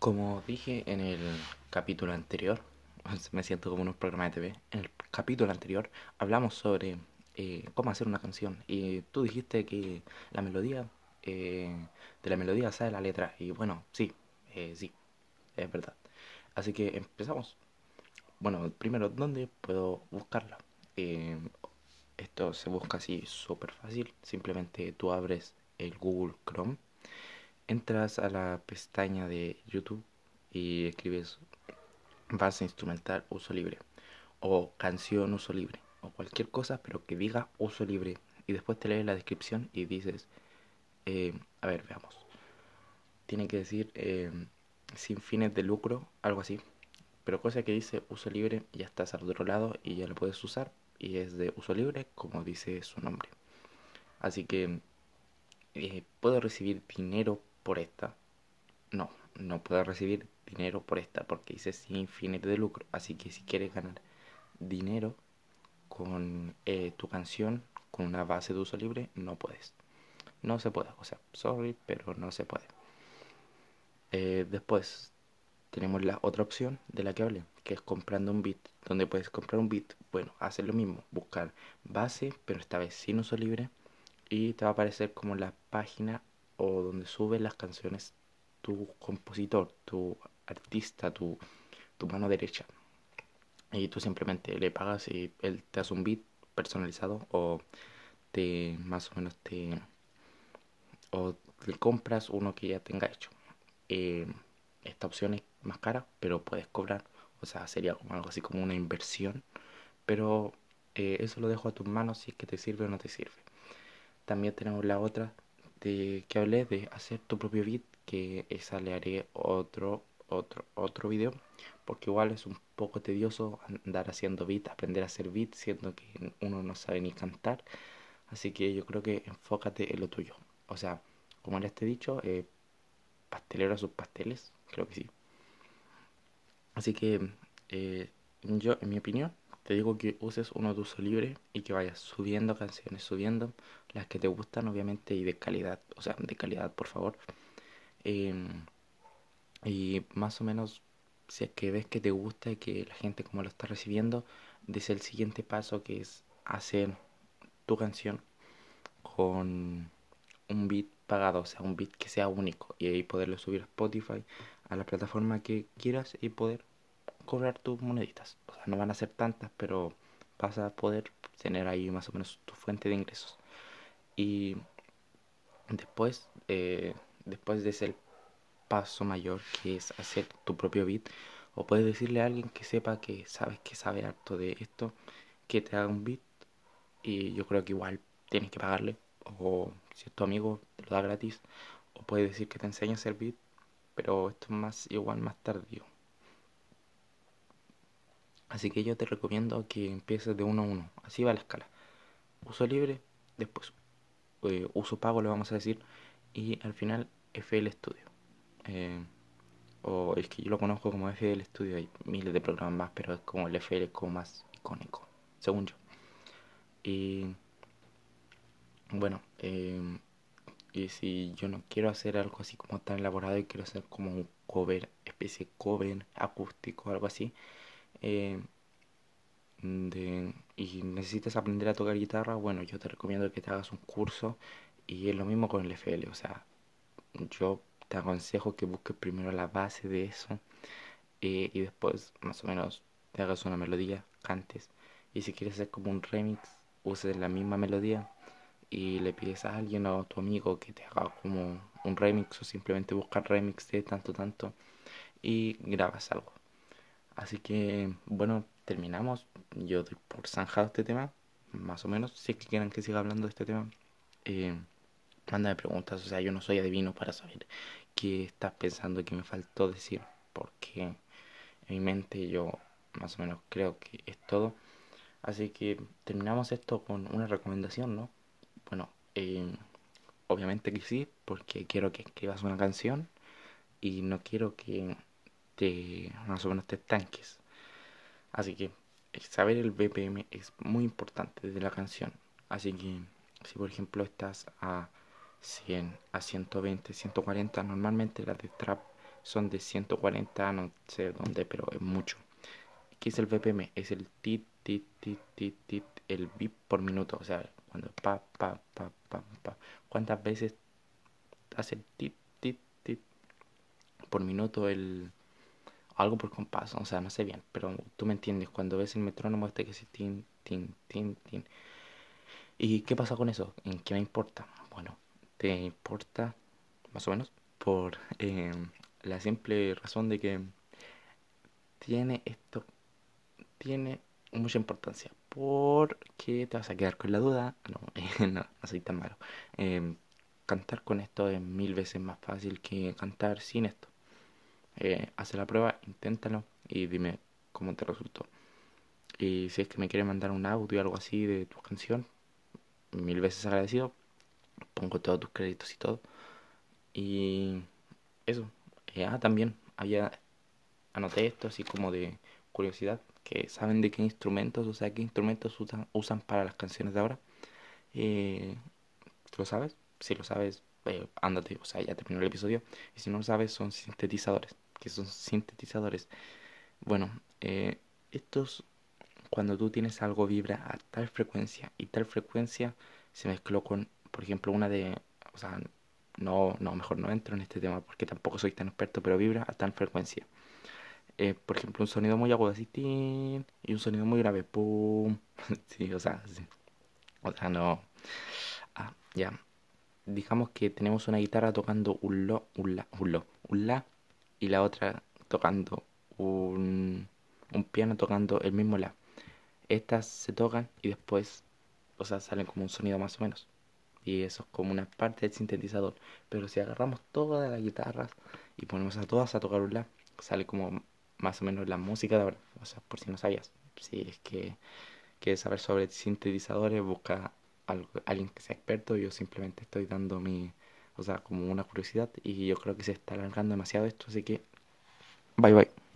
Como dije en el capítulo anterior, me siento como en un programa de TV, en el capítulo anterior hablamos sobre eh, cómo hacer una canción y tú dijiste que la melodía, eh, de la melodía sale la letra y bueno, sí, eh, sí, es verdad. Así que empezamos. Bueno, primero, ¿dónde puedo buscarla? esto se busca así súper fácil, simplemente tú abres el Google Chrome entras a la pestaña de YouTube y escribes base instrumental uso libre o canción uso libre o cualquier cosa pero que diga uso libre y después te lees la descripción y dices eh, a ver veamos. Tiene que decir eh, sin fines de lucro algo así pero cosa que dice uso libre ya estás al otro lado y ya lo puedes usar y es de uso libre como dice su nombre. Así que eh, puedo recibir dinero por esta. No, no puedo recibir dinero por esta porque dice sin fines de lucro. Así que si quieres ganar dinero con eh, tu canción, con una base de uso libre, no puedes. No se puede. O sea, sorry, pero no se puede. Eh, después tenemos la otra opción de la que hablé, que es comprando un bit. Donde puedes comprar un bit, bueno, hacer lo mismo, buscar base, pero esta vez sin uso libre. Y te va a aparecer como la página o donde subes las canciones tu compositor, tu artista, tu, tu mano derecha. Y tú simplemente le pagas y él te hace un beat personalizado o te más o menos te o le compras uno que ya tenga hecho. Eh, esta opción es más cara, pero puedes cobrar. O sea, sería algo así como una inversión. Pero eh, eso lo dejo a tus manos si es que te sirve o no te sirve. También tenemos la otra de que hablé de hacer tu propio beat, que esa le haré otro, otro, otro video, porque igual es un poco tedioso andar haciendo beat, aprender a hacer beat, siendo que uno no sabe ni cantar. Así que yo creo que enfócate en lo tuyo. O sea, como les he dicho, eh, pastelero a sus pasteles, creo que sí. Así que eh, yo, en mi opinión, te digo que uses uno de uso libre y que vayas subiendo canciones, subiendo las que te gustan, obviamente, y de calidad, o sea, de calidad, por favor. Em, y más o menos, si es que ves que te gusta y que la gente como lo está recibiendo, dice el siguiente paso que es hacer tu canción con un beat pagado, o sea, un beat que sea único y ahí poderlo subir a Spotify, a la plataforma que quieras y poder cobrar tus moneditas. O sea, no van a ser tantas, pero vas a poder tener ahí más o menos tu fuente de ingresos. Y después, eh, después de ese paso mayor que es hacer tu propio beat, o puedes decirle a alguien que sepa que sabes que sabe harto de esto, que te haga un beat. Y yo creo que igual tienes que pagarle. O si es tu amigo, te lo da gratis. O puedes decir que te enseña a hacer beat. Pero esto es más igual más tardío. Así que yo te recomiendo que empieces de uno a uno. Así va la escala. Uso libre, después eh, uso pago, le vamos a decir. Y al final FL Studio. Eh, o es que yo lo conozco como FL Studio. Hay miles de programas más, pero es como el FL como más icónico, según yo. Y bueno, eh, y si yo no quiero hacer algo así como tan elaborado y quiero hacer como un cover, especie de cover acústico, algo así eh, y necesitas aprender a tocar guitarra, bueno, yo te recomiendo que te hagas un curso y es lo mismo con el FL, o sea, yo te aconsejo que busques primero la base de eso eh, y después más o menos te hagas una melodía, cantes y si quieres hacer como un remix, uses la misma melodía y le pides a alguien o a tu amigo que te haga como un remix o simplemente buscar remix de tanto tanto y grabas algo. Así que, bueno, terminamos. Yo doy por zanjado este tema, más o menos. Si es que quieran que siga hablando de este tema, eh, mándame preguntas. O sea, yo no soy adivino para saber qué estás pensando que me faltó decir, porque en mi mente yo más o menos creo que es todo. Así que terminamos esto con una recomendación, ¿no? Bueno, eh, obviamente que sí, porque quiero que escribas una canción y no quiero que más o menos te estanques. Así que saber el BPM es muy importante de la canción. Así que si por ejemplo estás a 100, a 120, 140, normalmente las de trap son de 140, no sé dónde, pero es mucho. ¿Qué es el BPM? Es el tit, tit, tit, tit, tit, el bip por minuto. O sea, cuando pa, pa, pa, pa, pa. ¿Cuántas veces hace el tit, tit, tit por minuto el algo por compás? O sea, no sé bien, pero tú me entiendes. Cuando ves el metrónomo este que se tin, tin, tin, tin. ¿Y qué pasa con eso? ¿En qué me importa? Bueno, te importa más o menos por eh, la simple razón de que tiene esto, tiene mucha importancia. Porque te vas a quedar con la duda. No, no, no soy tan malo. Eh, cantar con esto es mil veces más fácil que cantar sin esto. Eh, haz la prueba, inténtalo y dime cómo te resultó. Y si es que me quieres mandar un audio o algo así de tu canción, mil veces agradecido. Pongo todos tus créditos y todo. Y eso. Eh, ah, también había anoté esto así como de curiosidad, que saben de qué instrumentos, o sea, qué instrumentos usan, usan para las canciones de ahora. Eh, ¿Lo sabes? Si lo sabes, eh, ándate, o sea, ya terminó el episodio. Y si no lo sabes, son sintetizadores. Que son sintetizadores? Bueno, eh, estos, cuando tú tienes algo vibra a tal frecuencia y tal frecuencia se mezcló con, por ejemplo, una de, o sea, no, no, mejor no entro en este tema porque tampoco soy tan experto, pero vibra a tal frecuencia. Eh, por ejemplo, un sonido muy agudo así, y un sonido muy grave, pum. sí, o sea, sí. O sea, no. Ah, ya. Digamos que tenemos una guitarra tocando un lo, un la, un lo, un la, y la otra tocando un, un piano tocando el mismo la. Estas se tocan y después, o sea, salen como un sonido más o menos y eso es como una parte del sintetizador. Pero si agarramos todas las guitarras y ponemos a todas a tocar un la, sale como más o menos la música de ahora. O sea, por si no sabías. Si es que quieres saber sobre sintetizadores, busca a alguien que sea experto. Yo simplemente estoy dando mi, o sea, como una curiosidad y yo creo que se está alargando demasiado esto, así que bye bye.